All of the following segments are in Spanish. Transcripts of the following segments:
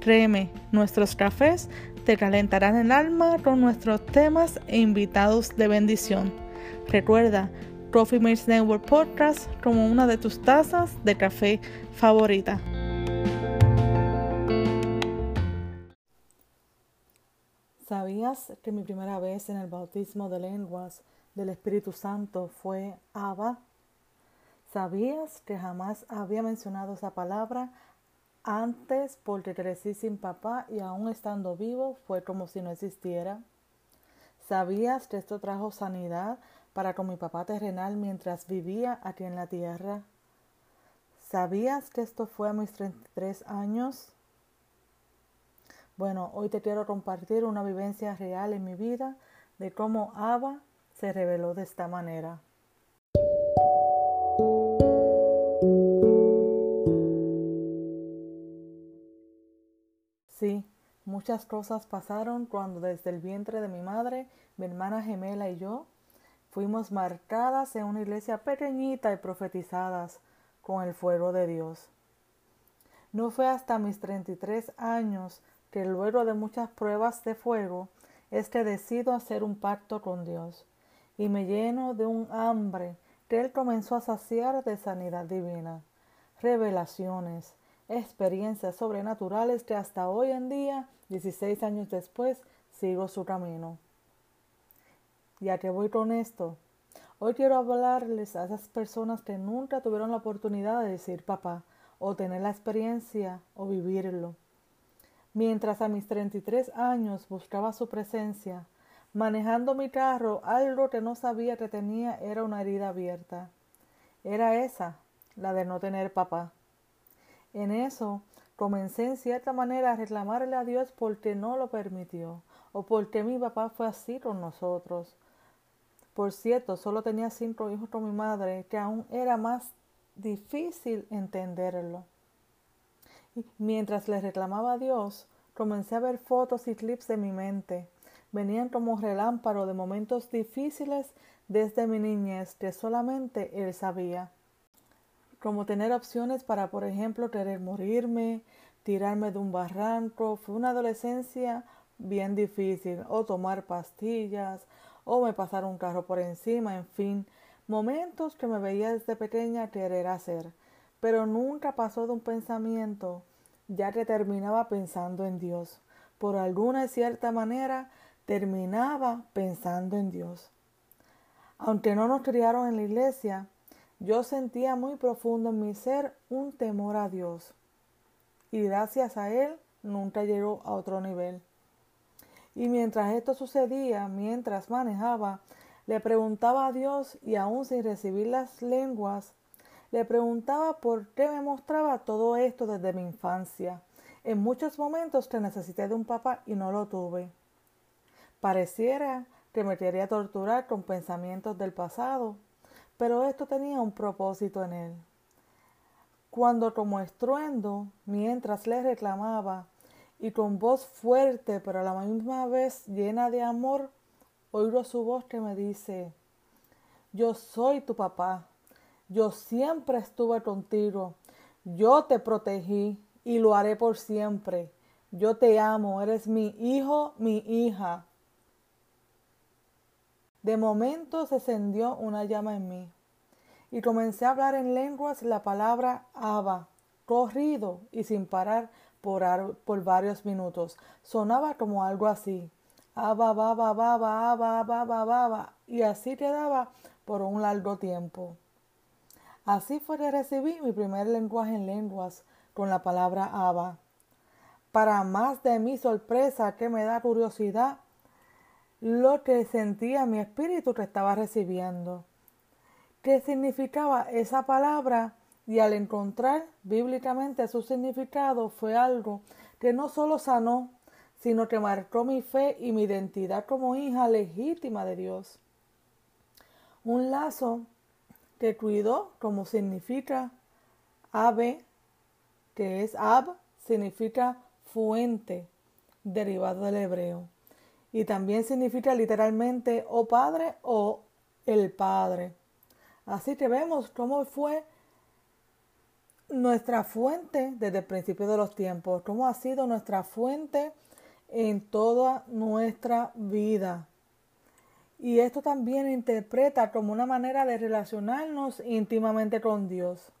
Créeme, nuestros cafés te calentarán el alma con nuestros temas e invitados de bendición. Recuerda, Coffee Mates Network Podcast como una de tus tazas de café favorita. ¿Sabías que mi primera vez en el bautismo de lenguas del Espíritu Santo fue Abba? ¿Sabías que jamás había mencionado esa palabra antes, porque crecí sin papá y aún estando vivo fue como si no existiera. ¿Sabías que esto trajo sanidad para con mi papá terrenal mientras vivía aquí en la tierra? ¿Sabías que esto fue a mis 33 años? Bueno, hoy te quiero compartir una vivencia real en mi vida de cómo Abba se reveló de esta manera. Sí, muchas cosas pasaron cuando desde el vientre de mi madre, mi hermana gemela y yo fuimos marcadas en una iglesia pequeñita y profetizadas con el fuego de Dios. No fue hasta mis 33 años que luego de muchas pruebas de fuego es que decido hacer un pacto con Dios y me lleno de un hambre que Él comenzó a saciar de sanidad divina, revelaciones, experiencias sobrenaturales que hasta hoy en día, 16 años después, sigo su camino. Ya que voy con esto, hoy quiero hablarles a esas personas que nunca tuvieron la oportunidad de decir papá, o tener la experiencia, o vivirlo. Mientras a mis 33 años buscaba su presencia, manejando mi carro, algo que no sabía que tenía era una herida abierta. Era esa, la de no tener papá. En eso comencé en cierta manera a reclamarle a Dios porque no lo permitió o porque mi papá fue así con nosotros. Por cierto, solo tenía cinco hijos con mi madre, que aún era más difícil entenderlo. Y mientras le reclamaba a Dios, comencé a ver fotos y clips de mi mente. Venían como relámparo de momentos difíciles desde mi niñez que solamente él sabía como tener opciones para, por ejemplo, querer morirme, tirarme de un barranco. Fue una adolescencia bien difícil, o tomar pastillas, o me pasar un carro por encima, en fin, momentos que me veía desde pequeña querer hacer, pero nunca pasó de un pensamiento, ya que terminaba pensando en Dios. Por alguna cierta manera, terminaba pensando en Dios. Aunque no nos criaron en la iglesia, yo sentía muy profundo en mi ser un temor a Dios y gracias a Él nunca llegó a otro nivel. Y mientras esto sucedía, mientras manejaba, le preguntaba a Dios y aún sin recibir las lenguas, le preguntaba por qué me mostraba todo esto desde mi infancia. En muchos momentos que necesité de un papá y no lo tuve. Pareciera que me quería torturar con pensamientos del pasado pero esto tenía un propósito en él. Cuando como estruendo, mientras le reclamaba, y con voz fuerte, pero a la misma vez llena de amor, oigo su voz que me dice, yo soy tu papá, yo siempre estuve contigo, yo te protegí y lo haré por siempre, yo te amo, eres mi hijo, mi hija. De momento se encendió una llama en mí y comencé a hablar en lenguas la palabra Abba, corrido y sin parar por, por varios minutos. Sonaba como algo así. Abba, baba, baba, abba, baba, baba, y así quedaba por un largo tiempo. Así fue que recibí mi primer lenguaje en lenguas con la palabra Abba. Para más de mi sorpresa que me da curiosidad, lo que sentía mi espíritu que estaba recibiendo. ¿Qué significaba esa palabra? Y al encontrar bíblicamente su significado fue algo que no solo sanó, sino que marcó mi fe y mi identidad como hija legítima de Dios. Un lazo que cuidó como significa ave, que es ab, significa fuente, derivado del hebreo. Y también significa literalmente o padre o el padre. Así que vemos cómo fue nuestra fuente desde el principio de los tiempos, cómo ha sido nuestra fuente en toda nuestra vida. Y esto también interpreta como una manera de relacionarnos íntimamente con Dios.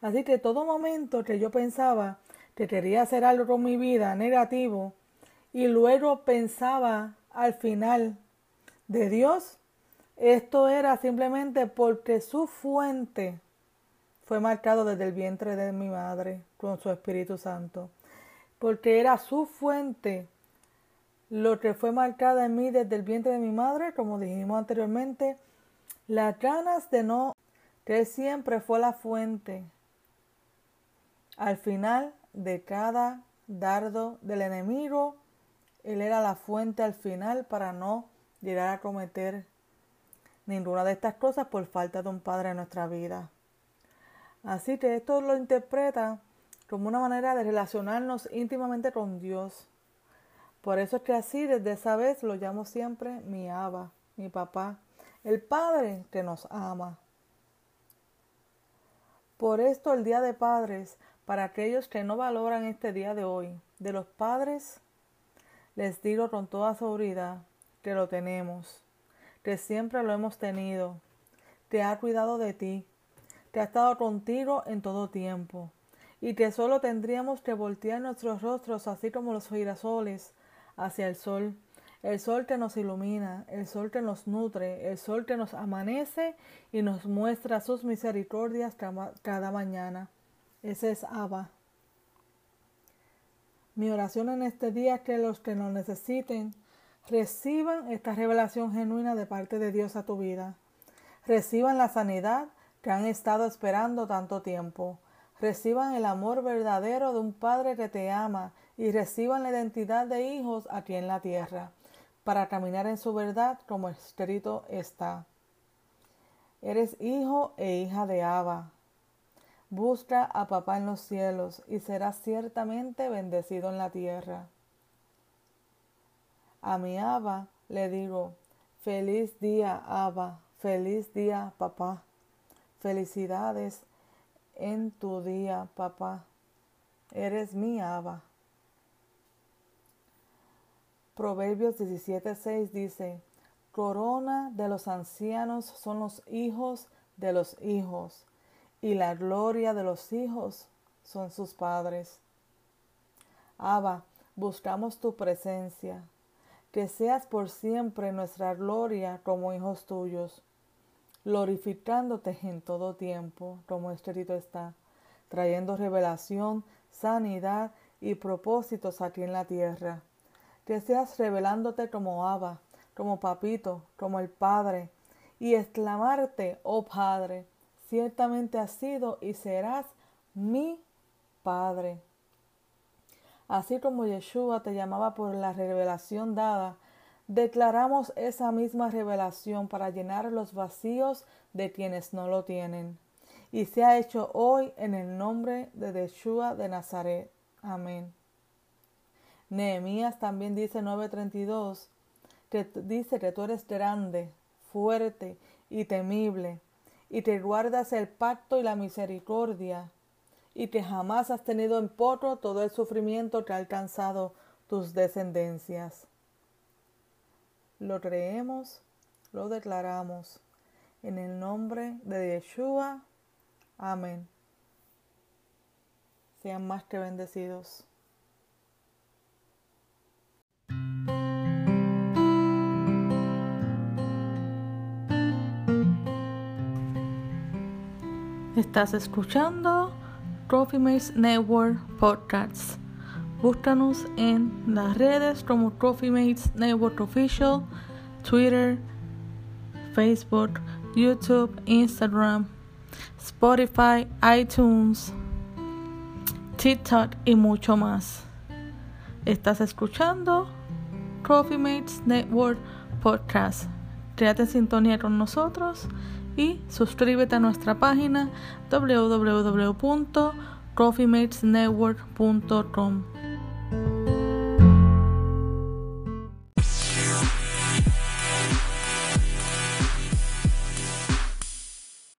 Así que todo momento que yo pensaba que quería hacer algo con mi vida negativo y luego pensaba al final de Dios, esto era simplemente porque su fuente fue marcado desde el vientre de mi madre con su Espíritu Santo, porque era su fuente lo que fue marcado en mí desde el vientre de mi madre, como dijimos anteriormente, las ganas de no, que siempre fue la fuente. Al final de cada dardo del enemigo, él era la fuente al final para no llegar a cometer ninguna de estas cosas por falta de un padre en nuestra vida. Así que esto lo interpreta como una manera de relacionarnos íntimamente con Dios. Por eso es que así desde esa vez lo llamo siempre mi Abba, mi papá, el Padre que nos ama. Por esto el Día de Padres, para aquellos que no valoran este día de hoy, de los padres, les digo con toda seguridad que lo tenemos, que siempre lo hemos tenido, que ha cuidado de ti, que ha estado contigo en todo tiempo, y que solo tendríamos que voltear nuestros rostros así como los girasoles hacia el sol, el sol que nos ilumina, el sol que nos nutre, el sol que nos amanece y nos muestra sus misericordias cada mañana. Ese es Abba. Mi oración en este día es que los que nos necesiten reciban esta revelación genuina de parte de Dios a tu vida. Reciban la sanidad que han estado esperando tanto tiempo. Reciban el amor verdadero de un Padre que te ama y reciban la identidad de hijos aquí en la tierra, para caminar en su verdad como escrito está. Eres hijo e hija de Abba. Busca a papá en los cielos y serás ciertamente bendecido en la tierra. A mi Abba le digo, feliz día, Abba, feliz día, papá. Felicidades en tu día, papá. Eres mi Abba. Proverbios 17:6 dice, Corona de los ancianos son los hijos de los hijos, y la gloria de los hijos son sus padres. Abba, buscamos tu presencia, que seas por siempre nuestra gloria como hijos tuyos glorificándote en todo tiempo, como escrito está, trayendo revelación, sanidad y propósitos aquí en la tierra. Que seas revelándote como Abba, como Papito, como el Padre, y exclamarte, oh Padre, ciertamente has sido y serás mi Padre. Así como Yeshua te llamaba por la revelación dada, Declaramos esa misma revelación para llenar los vacíos de quienes no lo tienen. Y se ha hecho hoy en el nombre de Yeshua de Nazaret. Amén. Nehemías también dice 9:32, que dice que tú eres grande, fuerte y temible, y te guardas el pacto y la misericordia, y que jamás has tenido en poco todo el sufrimiento que ha alcanzado tus descendencias. Lo creemos, lo declaramos. En el nombre de Yeshua. Amén. Sean más que bendecidos. Estás escuchando Trophy Mates Network Podcasts. Búscanos en las redes como Trophy Mates Network Official, Twitter, Facebook, YouTube, Instagram, Spotify, iTunes, TikTok y mucho más. Estás escuchando Coffee Mates Network Podcast. En sintonía con nosotros y suscríbete a nuestra página www.coffeematesnetwork.com.